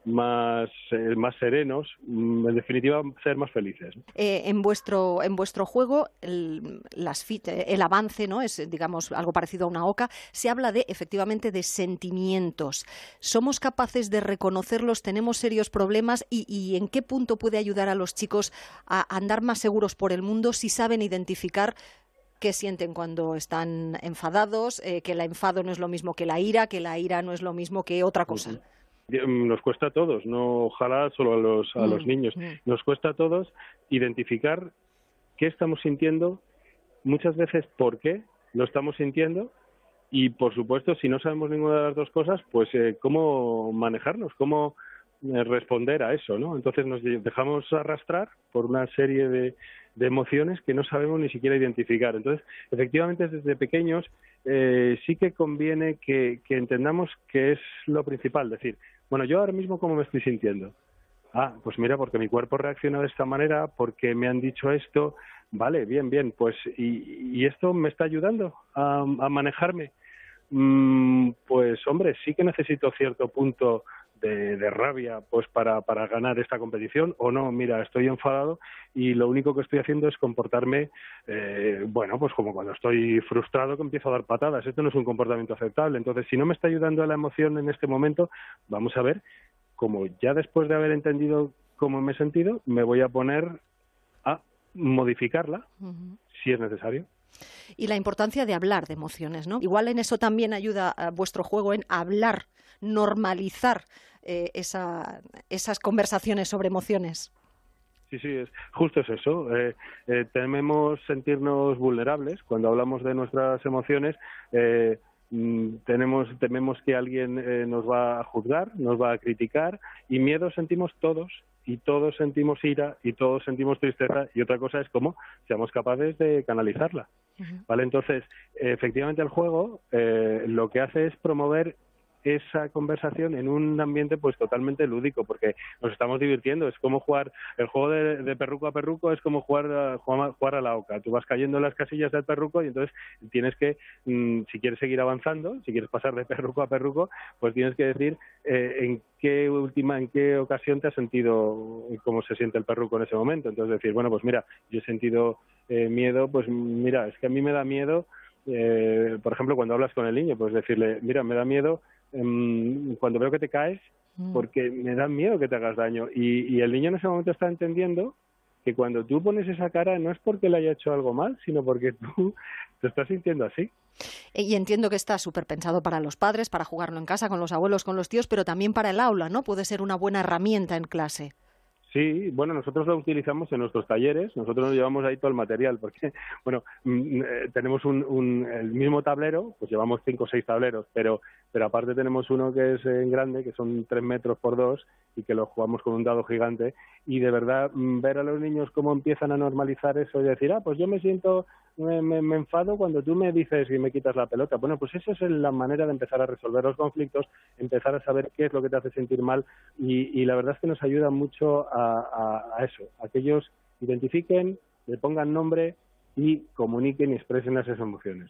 más, eh, más serenos, mm, en definitiva ser más felices. Eh, en vuestro en vuestro juego el, las fit, eh, el avance, ¿no? Es digamos algo parecido a una oca. Se habla de efectivamente de sentimientos. Somos capaces de reconocerlos. Tenemos serios problemas y, y en qué punto puede ayudar a los chicos a andar más seguros por el mundo si saben identificar qué sienten cuando están enfadados, que el enfado no es lo mismo que la ira, que la ira no es lo mismo que otra cosa. Nos cuesta a todos, no ojalá solo a los, a los mm, niños, mm. nos cuesta a todos identificar qué estamos sintiendo, muchas veces por qué lo estamos sintiendo y, por supuesto, si no sabemos ninguna de las dos cosas, pues eh, cómo manejarnos, cómo, eh, responder a eso, ¿no? Entonces nos dejamos arrastrar por una serie de, emociones que no sabemos ni siquiera identificar. Entonces, efectivamente, desde pequeños eh, sí que conviene que, entendamos que es lo principal. Decir, bueno, yo ahora mismo cómo me estoy sintiendo. Ah, pues mira, porque mi cuerpo reacciona de esta manera, porque me han dicho esto. Vale, bien, bien, pues ¿y, esto me está ayudando a, manejarme? Mm, pues hombre, sí que necesito cierto punto de, rabia pues para, para ganar esta competición o no, mira, estoy enfadado y lo único que estoy haciendo es comportarme, eh, bueno, pues como cuando estoy frustrado que empiezo a dar patadas. Esto no es un comportamiento aceptable. Entonces, si no me está ayudando a la emoción en este momento, vamos a ver, como ya después de haber entendido cómo me he sentido, me voy a poner a modificarla si es necesario. Y la importancia de hablar de emociones, ¿no? Igual en eso también ayuda a vuestro juego en hablar, normalizar eh, esas conversaciones sobre emociones. Sí, sí, es, justo es eso. Eh, eh, tememos sentirnos vulnerables cuando hablamos de nuestras emociones. Mm, tenemos, tememos que alguien nos va a juzgar, nos va a criticar y miedo sentimos todos y todos sentimos ira y todos sentimos tristeza y otra cosa es cómo seamos capaces de canalizarla. ¿Vale? Entonces, efectivamente el juego lo que hace es promover esa conversación en un ambiente pues totalmente lúdico, porque nos estamos divirtiendo. Es como jugar el juego de, perruco a perruco, es como jugar a, jugar a la oca. Tú vas cayendo en las casillas del perruco y entonces tienes que, mm, si quieres seguir avanzando, si quieres pasar de perruco a perruco, pues tienes que decir eh, en qué última, en qué ocasión te has sentido, cómo se siente el perruco en ese momento. Entonces decir, bueno, pues mira, yo he sentido eh, miedo, pues mira, es que a mí me da miedo. Eh, por ejemplo, cuando hablas con el niño, pues decirle, mira, me da miedo Em, cuando veo que te caes, mm. porque me da miedo que te hagas daño. Y, el niño en ese momento está entendiendo que cuando tú pones esa cara no es porque le haya hecho algo mal, sino porque tú te estás sintiendo así. Y entiendo que está súper pensado para los padres, para jugarlo en casa, con los abuelos, con los tíos, pero también para el aula, ¿no? Puede ser una buena herramienta en clase. Sí, bueno, nosotros lo utilizamos en nuestros talleres, nosotros nos llevamos ahí todo el material, porque, bueno, mm, eh, tenemos un, el mismo tablero, pues llevamos cinco o seis tableros, pero, pero aparte tenemos uno que es en grande, que son tres metros por dos, y que lo jugamos con un dado gigante, y de verdad mm, ver a los niños cómo empiezan a normalizar eso y decir, ah, pues yo me siento, me, me, enfado cuando tú me dices y me quitas la pelota. Bueno, pues esa es la manera de empezar a resolver los conflictos, empezar a saber qué es lo que te hace sentir mal, y la verdad es que nos ayuda mucho a a, eso, a que ellos identifiquen, le pongan nombre y comuniquen y expresen esas emociones.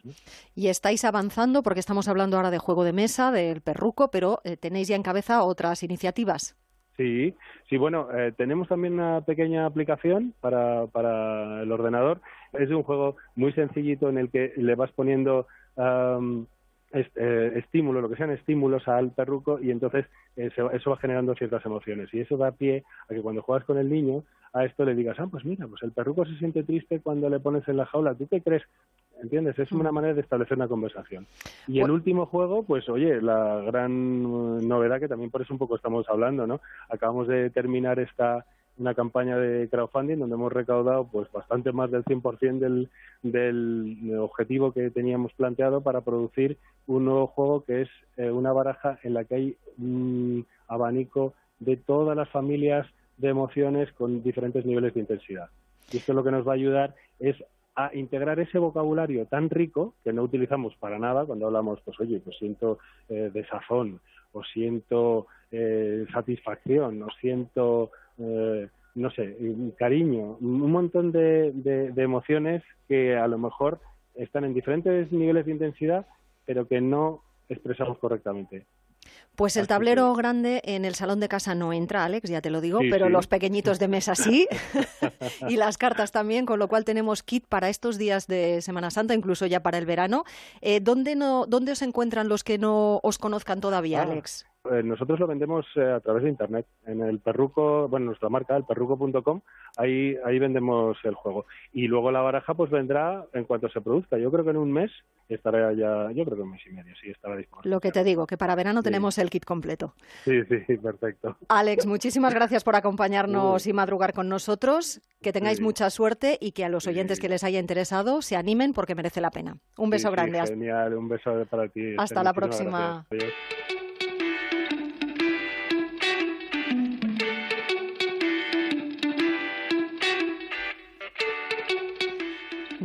Y estáis avanzando porque estamos hablando ahora de juego de mesa, del perruco, pero eh, tenéis ya en cabeza otras iniciativas. Sí, sí, bueno, eh, tenemos también una pequeña aplicación para, para el ordenador. Es un juego muy sencillito en el que le vas poniendo eh, estímulos, lo que sean estímulos al perruco y entonces eso va generando ciertas emociones y eso da pie a que cuando juegas con el niño a esto le digas, ah, pues mira, pues el perruco se siente triste cuando le pones en la jaula, ¿tú qué crees? ¿Entiendes? Es una mm. manera de establecer una conversación. Y el último juego, pues oye, la gran novedad que también por eso un poco estamos hablando, ¿no? Acabamos de terminar esta una campaña de crowdfunding donde hemos recaudado pues bastante más del 100% del, del objetivo que teníamos planteado para producir un nuevo juego que es eh, una baraja en la que hay un abanico de todas las familias de emociones con diferentes niveles de intensidad. Y esto lo que nos va a ayudar es a integrar ese vocabulario tan rico que no utilizamos para nada cuando hablamos, pues oye, pues siento eh, desazón, o siento eh, satisfacción, o siento eh, no sé, cariño, un montón de, de, emociones que a lo mejor están en diferentes niveles de intensidad, pero que no expresamos correctamente. Pues el tablero grande en el salón de casa no entra, Alex, ya te lo digo, pero los pequeñitos de mesa sí, y las cartas también, con lo cual tenemos kit para estos días de Semana Santa, incluso ya para el verano. Eh, ¿dónde, no, ¿Dónde os encuentran los que no os conozcan todavía, Alex? Eh, nosotros lo vendemos eh, a través de internet, en el perruco, bueno, nuestra marca, el perruco.com, ahí, ahí vendemos el juego. Y luego la baraja pues vendrá en cuanto se produzca. Yo creo que en un mes estará ya, yo creo que un mes y medio, sí, estará disponible. Lo que te digo, que para verano tenemos el kit completo. Sí, sí, perfecto. Alex, muchísimas gracias por acompañarnos y madrugar con nosotros. Que tengáis mucha suerte y que a los oyentes que les haya interesado se animen porque merece la pena. Un beso grande. Genial, un beso para ti. Hasta la próxima.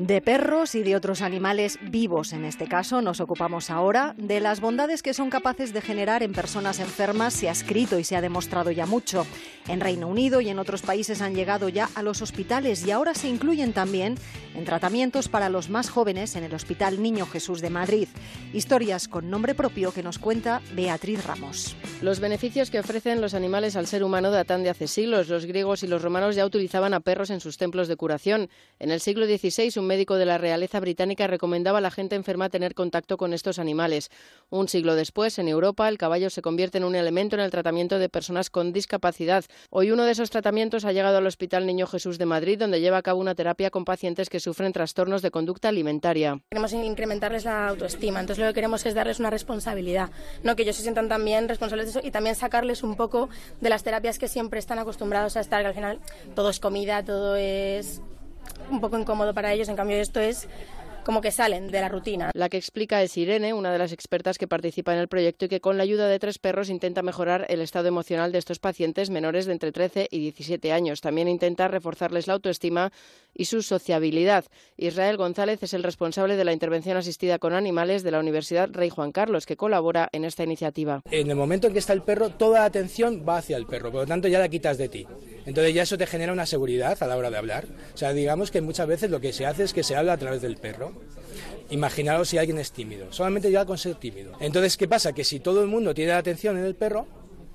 De perros y de otros animales vivos, en este caso, nos ocupamos ahora de las bondades que son capaces de generar en personas enfermas. Se ha escrito y se ha demostrado ya mucho. En Reino Unido y en otros países han llegado ya a los hospitales y ahora se incluyen también en tratamientos para los más jóvenes en el Hospital Niño Jesús de Madrid. Historias con nombre propio que nos cuenta Beatriz Ramos. Los beneficios que ofrecen los animales al ser humano datan de hace siglos. Los griegos y los romanos ya utilizaban a perros en sus templos de curación. En el siglo XVI, un médico de la realeza británica recomendaba a la gente enferma tener contacto con estos animales. Un siglo después, en Europa, el caballo se convierte en un elemento en el tratamiento de personas con discapacidad. Hoy uno de esos tratamientos ha llegado al Hospital Niño Jesús de Madrid, donde lleva a cabo una terapia con pacientes que sufren trastornos de conducta alimentaria. Queremos incrementarles la autoestima, entonces lo que queremos es darles una responsabilidad, no que ellos se sientan también responsables de eso y también sacarles un poco de las terapias que siempre están acostumbrados a estar, que al final todo es comida, todo es un poco incómodo para ellos, en cambio esto es como que salen de la rutina. La que explica es Irene, una de las expertas que participa en el proyecto y que con la ayuda de tres perros intenta mejorar el estado emocional de estos pacientes menores de entre 13 y 17 años. También intenta reforzarles la autoestima y su sociabilidad. Israel González es el responsable de la intervención asistida con animales de la Universidad Rey Juan Carlos, que colabora en esta iniciativa. En el momento en que está el perro, toda la atención va hacia el perro, por lo tanto ya la quitas de ti. Entonces ya eso te genera una seguridad a la hora de hablar. O sea, digamos que muchas veces lo que se hace es que se habla a través del perro. Imaginaros si alguien es tímido, solamente ya con ser tímido. Entonces, ¿qué pasa? Que si todo el mundo tiene la atención en el perro,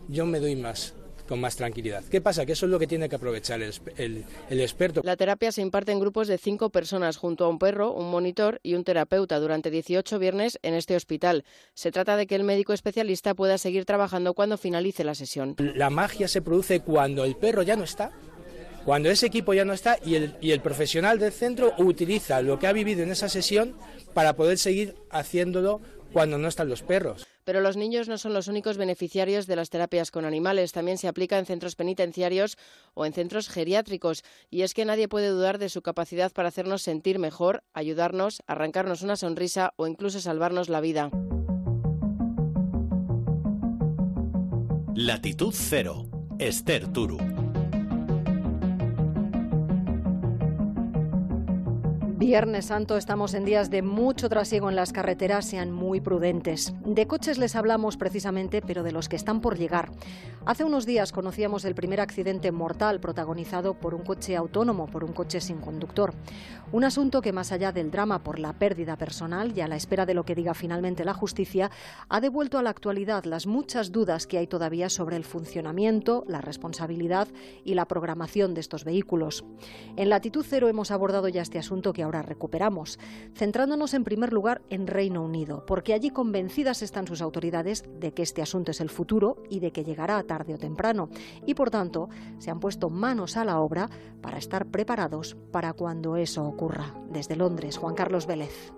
yo me doy más con más tranquilidad. ¿Qué pasa? Que eso es lo que tiene que aprovechar el, experto. La terapia se imparte en grupos de cinco personas junto a un perro, un monitor y un terapeuta durante 18 viernes en este hospital. Se trata de que el médico especialista pueda seguir trabajando cuando finalice la sesión. La magia se produce cuando el perro ya no está cuando ese equipo ya no está y el, y el, profesional del centro utiliza lo que ha vivido en esa sesión para poder seguir haciéndolo cuando no están los perros. Pero los niños no son los únicos beneficiarios de las terapias con animales. También se aplica en centros penitenciarios o en centros geriátricos. Y es que nadie puede dudar de su capacidad para hacernos sentir mejor, ayudarnos, arrancarnos una sonrisa o incluso salvarnos la vida. Latitud Cero. Esther Turu. Viernes Santo estamos en días de mucho trasiego en las carreteras, sean muy prudentes. De coches les hablamos precisamente, pero de los que están por llegar. Hace unos días conocíamos el primer accidente mortal protagonizado por un coche autónomo, por un coche sin conductor. Un asunto que más allá del drama por la pérdida personal y a la espera de lo que diga finalmente la justicia, ha devuelto a la actualidad las muchas dudas que hay todavía sobre el funcionamiento, la responsabilidad y la programación de estos vehículos. En Latitud Cero hemos abordado ya este asunto que ahora recuperamos, centrándonos en primer lugar en Reino Unido, porque allí convencidas están sus autoridades de que este asunto es el futuro y de que llegará tarde o temprano, y por tanto se han puesto manos a la obra para estar preparados para cuando eso ocurra. Desde Londres, Juan Carlos Vélez.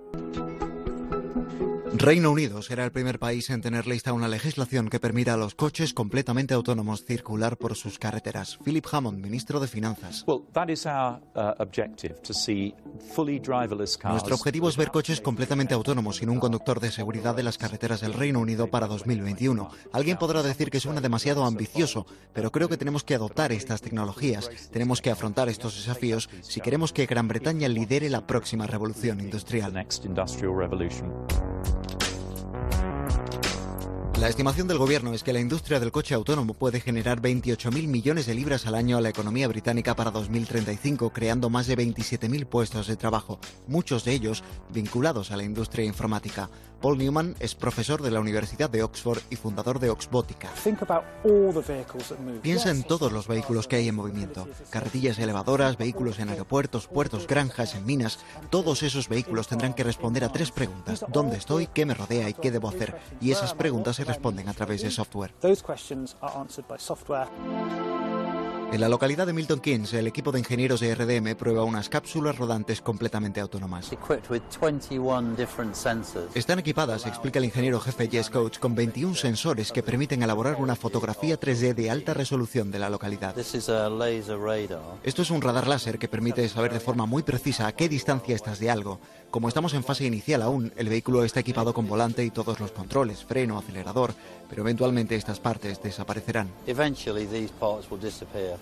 Reino Unido será el primer país en tener lista una legislación que permita a los coches completamente autónomos circular por sus carreteras. Philip Hammond, ministro de Finanzas. Uh, Nuestro objetivo es ver coches completamente autónomos sin un conductor de seguridad de las carreteras del Reino Unido para 2021. Alguien podrá decir que suena demasiado ambicioso, pero creo que tenemos que adoptar estas tecnologías. Tenemos que afrontar estos desafíos si queremos que Gran Bretaña lidere la próxima revolución industrial. La estimación del gobierno es que la industria del coche autónomo puede generar 28.000 millones de libras al año a la economía británica para 2035, creando más de 27.000 puestos de trabajo, muchos de ellos vinculados a la industria informática. Paul Newman es profesor de la Universidad de Oxford y fundador de Oxbotica. Piensa en todos los vehículos que hay en movimiento. Carretillas elevadoras, vehículos en aeropuertos, puertos, granjas, en minas. Todos esos vehículos tendrán que responder a tres preguntas. ¿Dónde estoy? ¿Qué me rodea? ¿Y qué debo hacer? Y esas preguntas se responden a través de software. En la localidad de Milton Keynes, el equipo de ingenieros de RDM prueba unas cápsulas rodantes completamente autónomas. Están equipadas, explica el ingeniero jefe Jess Coach, con 21 sensores que permiten elaborar una fotografía 3D de alta resolución de la localidad. Esto es un radar láser que permite saber de forma muy precisa a qué distancia estás de algo. Como estamos en fase inicial aún, el vehículo está equipado con volante y todos los controles, freno, acelerador, pero eventualmente estas partes desaparecerán.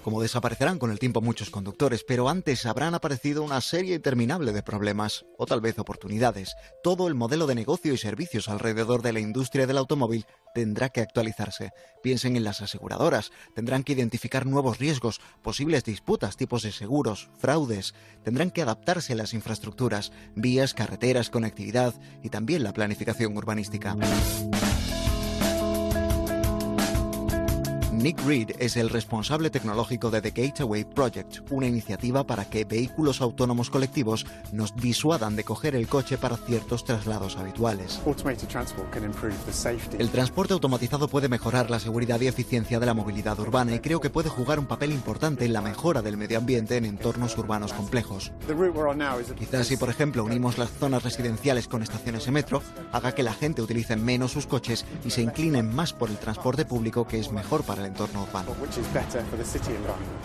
Como desaparecerán con el tiempo muchos conductores, pero antes habrán aparecido una serie interminable de problemas, o tal vez oportunidades. Todo el modelo de negocio y servicios alrededor de la industria del automóvil tendrá que actualizarse. Piensen en las aseguradoras, tendrán que identificar nuevos riesgos, posibles disputas, tipos de seguros, fraudes, tendrán que adaptarse a las infraestructuras, vías, carreteras, conectividad y también la planificación urbanística. Nick Reed es el responsable tecnológico de The Gateway Project, una iniciativa para que vehículos autónomos colectivos nos disuadan de coger el coche para ciertos traslados habituales. El transporte automatizado puede mejorar la seguridad y eficiencia de la movilidad urbana y creo que puede jugar un papel importante en la mejora del medio ambiente en entornos urbanos complejos. Quizás si, por ejemplo, unimos las zonas residenciales con estaciones de metro, haga que la gente utilice menos sus coches y se inclinen más por el transporte público que es mejor para el entorno urbano.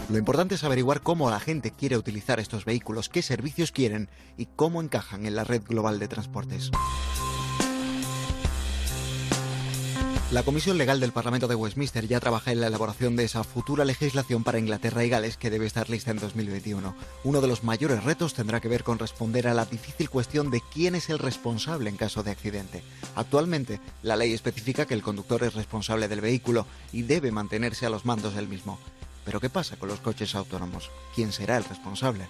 Lo importante es averiguar cómo la gente quiere utilizar estos vehículos, qué servicios quieren y cómo encajan en la red global de transportes. La Comisión Legal del Parlamento de Westminster ya trabaja en la elaboración de esa futura legislación para Inglaterra y Gales que debe estar lista en 2021. Uno de los mayores retos tendrá que ver con responder a la difícil cuestión de quién es el responsable en caso de accidente. Actualmente, la ley especifica que el conductor es responsable del vehículo y debe mantenerse a los mandos del mismo. Pero ¿qué pasa con los coches autónomos? ¿Quién será el responsable?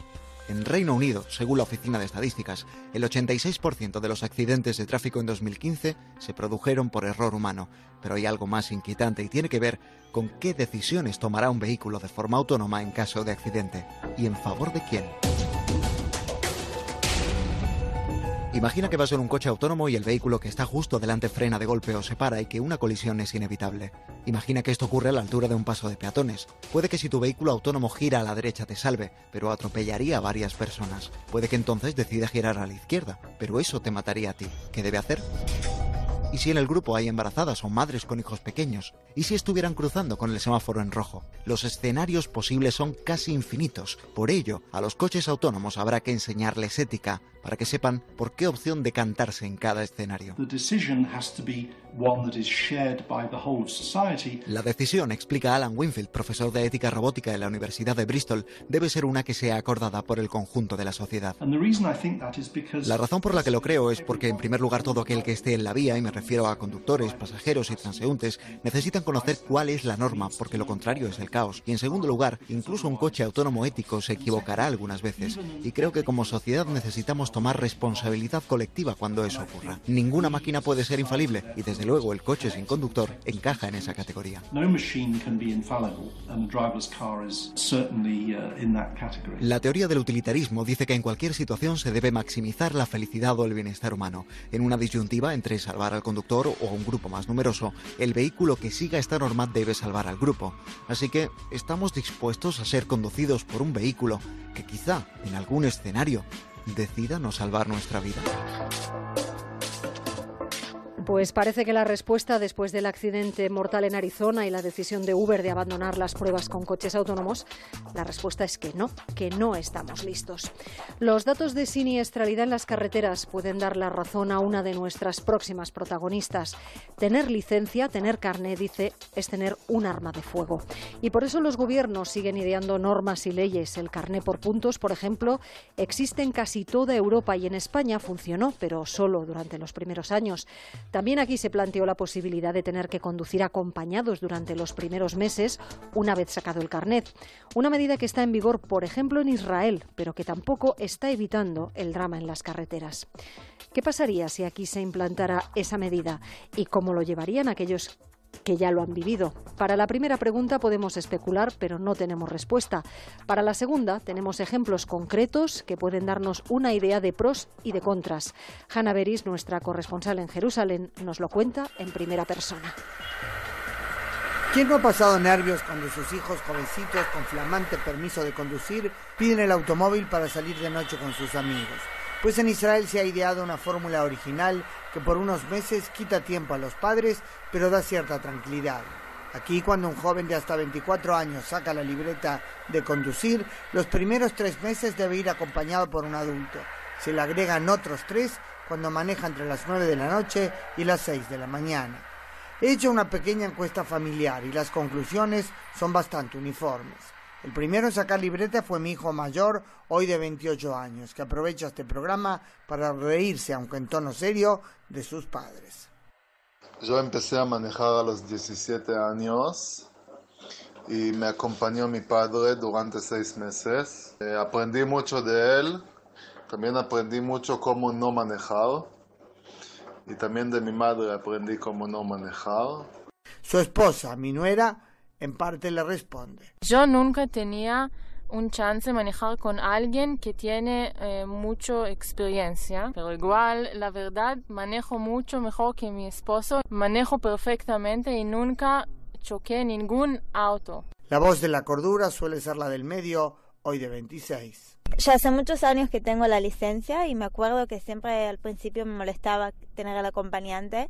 En Reino Unido, según la Oficina de Estadísticas, el 86% de los accidentes de tráfico en 2015 se produjeron por error humano. Pero hay algo más inquietante y tiene que ver con qué decisiones tomará un vehículo de forma autónoma en caso de accidente y en favor de quién. Imagina que vas en un coche autónomo y el vehículo que está justo delante frena de golpe o se para y que una colisión es inevitable. Imagina que esto ocurre a la altura de un paso de peatones. Puede que si tu vehículo autónomo gira a la derecha te salve, pero atropellaría a varias personas. Puede que entonces decida girar a la izquierda, pero eso te mataría a ti. ¿Qué debe hacer? ¿Y si en el grupo hay embarazadas o madres con hijos pequeños? ¿Y si estuvieran cruzando con el semáforo en rojo? Los escenarios posibles son casi infinitos. Por ello, a los coches autónomos habrá que enseñarles ética para que sepan por qué opción decantarse en cada escenario. La decisión, explica Alan Winfield, profesor de ética robótica en la Universidad de Bristol, debe ser una que sea acordada por el conjunto de la sociedad. La razón por la que lo creo es porque, en primer lugar, todo aquel que esté en la vía, y me refiero a conductores, pasajeros y transeúntes, necesitan conocer cuál es la norma, porque lo contrario es el caos. Y en segundo lugar, incluso un coche autónomo ético se equivocará algunas veces. Y creo que como sociedad necesitamos tomar responsabilidad colectiva cuando eso ocurra. Ninguna máquina puede ser infalible y desde luego el coche sin conductor encaja en esa categoría. La teoría del utilitarismo dice que en cualquier situación se debe maximizar la felicidad o el bienestar humano. En una disyuntiva entre salvar al conductor o a un grupo más numeroso, el vehículo que siga esta norma debe salvar al grupo. Así que estamos dispuestos a ser conducidos por un vehículo que quizá en algún escenario decida no salvar nuestra vida. Pues parece que la respuesta después del accidente mortal en Arizona y la decisión de Uber de abandonar las pruebas con coches autónomos, la respuesta es que no, que no estamos listos. Los datos de siniestralidad en las carreteras pueden dar la razón a una de nuestras próximas protagonistas. Tener licencia, tener carne, dice, es tener un arma de fuego. Y por eso los gobiernos siguen ideando normas y leyes. El carné por puntos, por ejemplo, existe en casi toda Europa y en España funcionó, pero solo durante los primeros años. También aquí se planteó la posibilidad de tener que conducir acompañados durante los primeros meses una vez sacado el carnet. Una medida que está en vigor, por ejemplo, en Israel, pero que tampoco está evitando el drama en las carreteras. ¿Qué pasaría si aquí se implantara esa medida y cómo lo llevarían aquellos que ya lo han vivido. Para la primera pregunta podemos especular, pero no tenemos respuesta. Para la segunda tenemos ejemplos concretos que pueden darnos una idea de pros y de contras. Hanna Beris, nuestra corresponsal en Jerusalén, nos lo cuenta en primera persona. ¿Quién no ha pasado nervios cuando sus hijos jovencitos con flamante permiso de conducir piden el automóvil para salir de noche con sus amigos? Pues en Israel se ha ideado una fórmula original que por unos meses quita tiempo a los padres, pero da cierta tranquilidad. Aquí, cuando un joven de hasta 24 años saca la libreta de conducir, los primeros tres meses debe ir acompañado por un adulto. Se le agregan otros tres cuando maneja entre las 9 de la noche y las 6 de la mañana. He hecho una pequeña encuesta familiar y las conclusiones son bastante uniformes. El primero en sacar libreta fue mi hijo mayor, hoy de 28 años, que aprovecha este programa para reírse, aunque en tono serio, de sus padres. Yo empecé a manejar a los 17 años y me acompañó mi padre durante seis meses. Eh, aprendí mucho de él, también aprendí mucho cómo no manejar y también de mi madre aprendí cómo no manejar. Su esposa, mi nuera, en parte le responde. Yo nunca tenía un chance de manejar con alguien que tiene eh, mucha experiencia, pero igual, la verdad, manejo mucho mejor que mi esposo. Manejo perfectamente y nunca choqué ningún auto. La voz de la cordura suele ser la del medio, hoy de 26. Ya hace muchos años que tengo la licencia y me acuerdo que siempre al principio me molestaba tener al acompañante,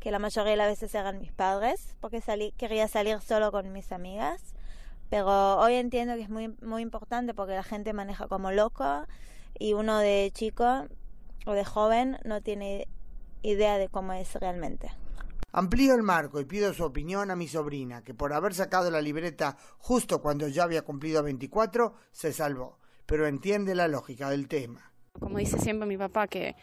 que la mayoría de las veces eran mis padres, porque salí, quería salir solo con mis amigas. Pero hoy entiendo que es muy, muy importante porque la gente maneja como loco y uno de chico o de joven no tiene idea de cómo es realmente. Amplío el marco y pido su opinión a mi sobrina, que por haber sacado la libreta justo cuando ya había cumplido 24, se salvó, pero entiende la lógica del tema. Como dice siempre mi papá, que,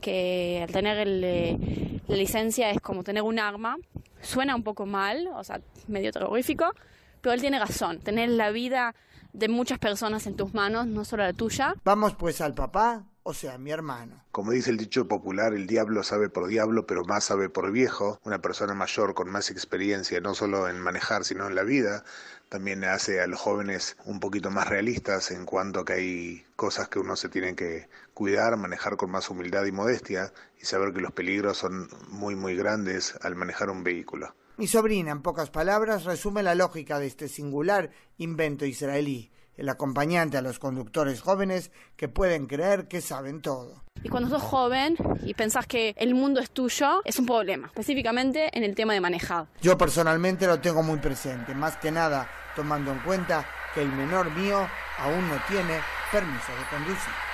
que al tener eh, la licencia es como tener un arma, suena un poco mal, o sea, medio terrorífico, pero él tiene razón, tener la vida de muchas personas en tus manos, no solo la tuya. Vamos pues al papá, o sea, mi hermano. Como dice el dicho popular, el diablo sabe por diablo, pero más sabe por viejo. Una persona mayor con más experiencia, no solo en manejar, sino en la vida, también hace a los jóvenes un poquito más realistas en cuanto a que hay cosas que uno se tiene que cuidar, manejar con más humildad y modestia y saber que los peligros son muy muy grandes al manejar un vehículo. Mi sobrina, en pocas palabras, resume la lógica de este singular invento israelí el acompañante a los conductores jóvenes que pueden creer que saben todo. Y cuando sos joven y pensás que el mundo es tuyo, es un problema, específicamente en el tema de manejar. Yo personalmente lo tengo muy presente, más que nada tomando en cuenta que el menor mío aún no tiene permiso de conducir.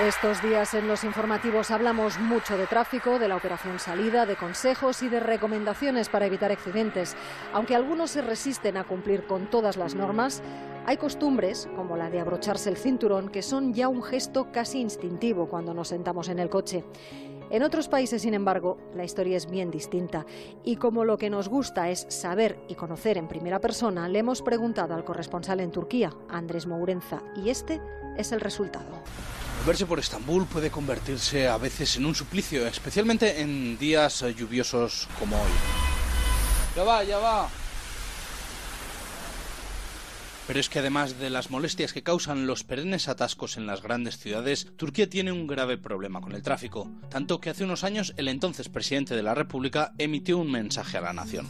Estos días en los informativos hablamos mucho de tráfico, de la operación salida, de consejos y de recomendaciones para evitar accidentes. Aunque algunos se resisten a cumplir con todas las normas, hay costumbres, como la de abrocharse el cinturón, que son ya un gesto casi instintivo cuando nos sentamos en el coche. En otros países, sin embargo, la historia es bien distinta. Y como lo que nos gusta es saber y conocer en primera persona, le hemos preguntado al corresponsal en Turquía, Andrés Mourenza, y este es el resultado. Verse por Estambul puede convertirse a veces en un suplicio, especialmente en días lluviosos como hoy. Ya va, ya va. Pero es que además de las molestias que causan los perennes atascos en las grandes ciudades, Turquía tiene un grave problema con el tráfico, tanto que hace unos años el entonces presidente de la República emitió un mensaje a la nación.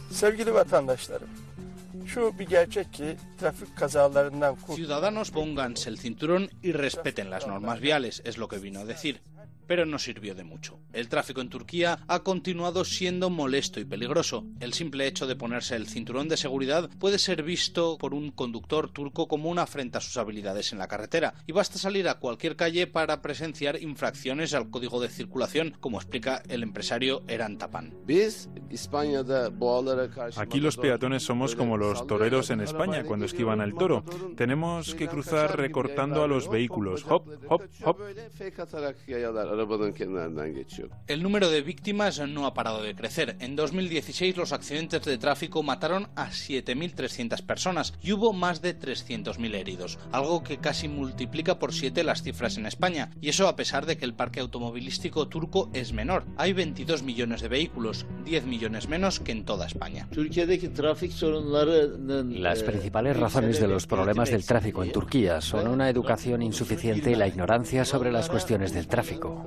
Ciudadanos pónganse el cinturón y respeten las normas viales, es lo que vino a decir pero no sirvió de mucho. El tráfico en Turquía ha continuado siendo molesto y peligroso. El simple hecho de ponerse el cinturón de seguridad puede ser visto por un conductor turco como una afrenta a sus habilidades en la carretera, y basta salir a cualquier calle para presenciar infracciones al código de circulación, como explica el empresario Eran Tapan. Aquí los peatones somos como los toreros en España cuando esquivan al toro. Tenemos que cruzar recortando a los vehículos. Hop, hop, hop. El número de víctimas no ha parado de crecer. En 2016 los accidentes de tráfico mataron a 7.300 personas y hubo más de 300.000 heridos, algo que casi multiplica por 7 las cifras en España, y eso a pesar de que el parque automovilístico turco es menor. Hay 22 millones de vehículos, 10 millones menos que en toda España. Las principales razones de los problemas del tráfico en Turquía son una educación insuficiente y la ignorancia sobre las cuestiones del tráfico.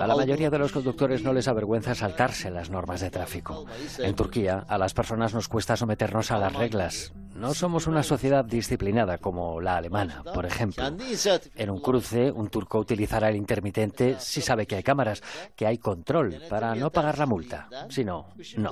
A la mayoría de los conductores no les avergüenza saltarse las normas de tráfico. En Turquía, a las personas nos cuesta someternos a las reglas. No somos una sociedad disciplinada como la alemana, por ejemplo. En un cruce, un turco utilizará el intermitente si sabe que hay cámaras, que hay control para no pagar la multa. Si no, no.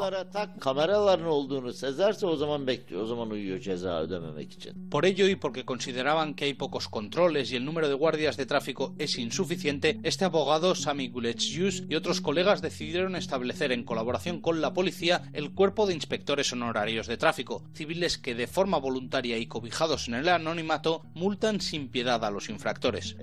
Por ello y porque consideraban que hay pocos controles y el número de guardias de tráfico es insuficiente, este abogado Sami Gulecius y otros colegas decidieron establecer en colaboración con la policía el cuerpo de inspectores honorarios de tráfico, civiles que de forma voluntaria y cobijados en el anonimato, multan sin piedad a los infractores.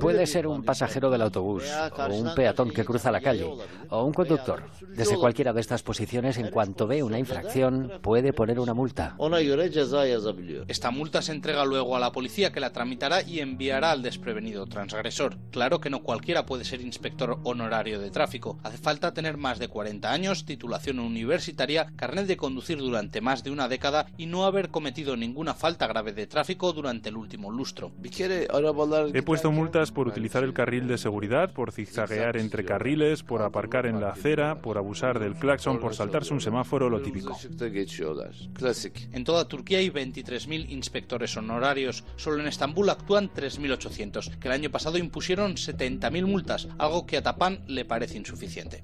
Puede ser un pasajero del autobús, o un peatón que cruza la calle, o un conductor. Desde cualquiera de estas posiciones, en cuanto ve una infracción, puede poner una multa. Esta multa se entrega luego a la policía que la tramitará y enviará al desprevenido transgresor. Claro que no cualquiera puede ser inspector honorario de tráfico. Hace falta tener más de 40 años, titulación universitaria, carnet de conducir durante más de una década y no haber cometido ninguna falta grave de tráfico durante el último lustro. He puesto multas por utilizar el carril de seguridad, por zigzaguear entre carriles, por aparcar en la acera, por abusar del claxon, por saltarse un semáforo, lo típico. En toda Turquía hay 23.000 inspectores honorarios. Solo en Estambul actúan 3.800, que el año pasado impusieron 70.000 multas, algo que a Tapan le parece insuficiente.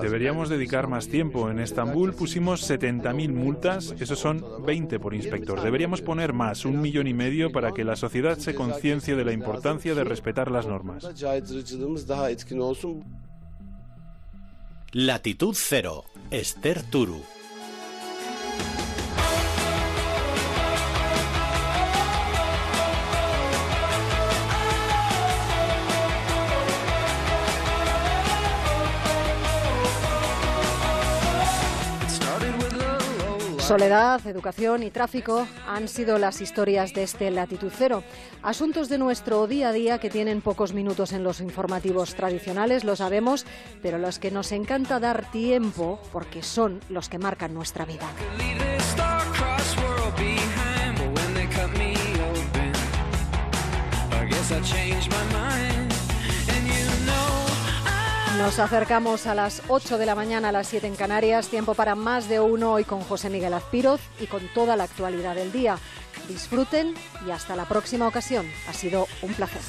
Deberíamos dedicar más tiempo. En Estambul pusimos 70.000 multas, esos son 20 por inspector. Deberíamos poner más, un millón y medio, para que la sociedad se conciencie de la importancia de respetar las normas. Latitud Cero, Esther Turu. Soledad, educación y tráfico han sido las historias de este Latitud Cero. Asuntos de nuestro día a día que tienen pocos minutos en los informativos tradicionales, lo sabemos, pero los que nos encanta dar tiempo porque son los que marcan nuestra vida. Nos acercamos a las 8 de la mañana, a las 7 en Canarias, tiempo para más de uno hoy con José Miguel Azpiroz y con toda la actualidad del día. Disfruten y hasta la próxima ocasión. Ha sido un placer.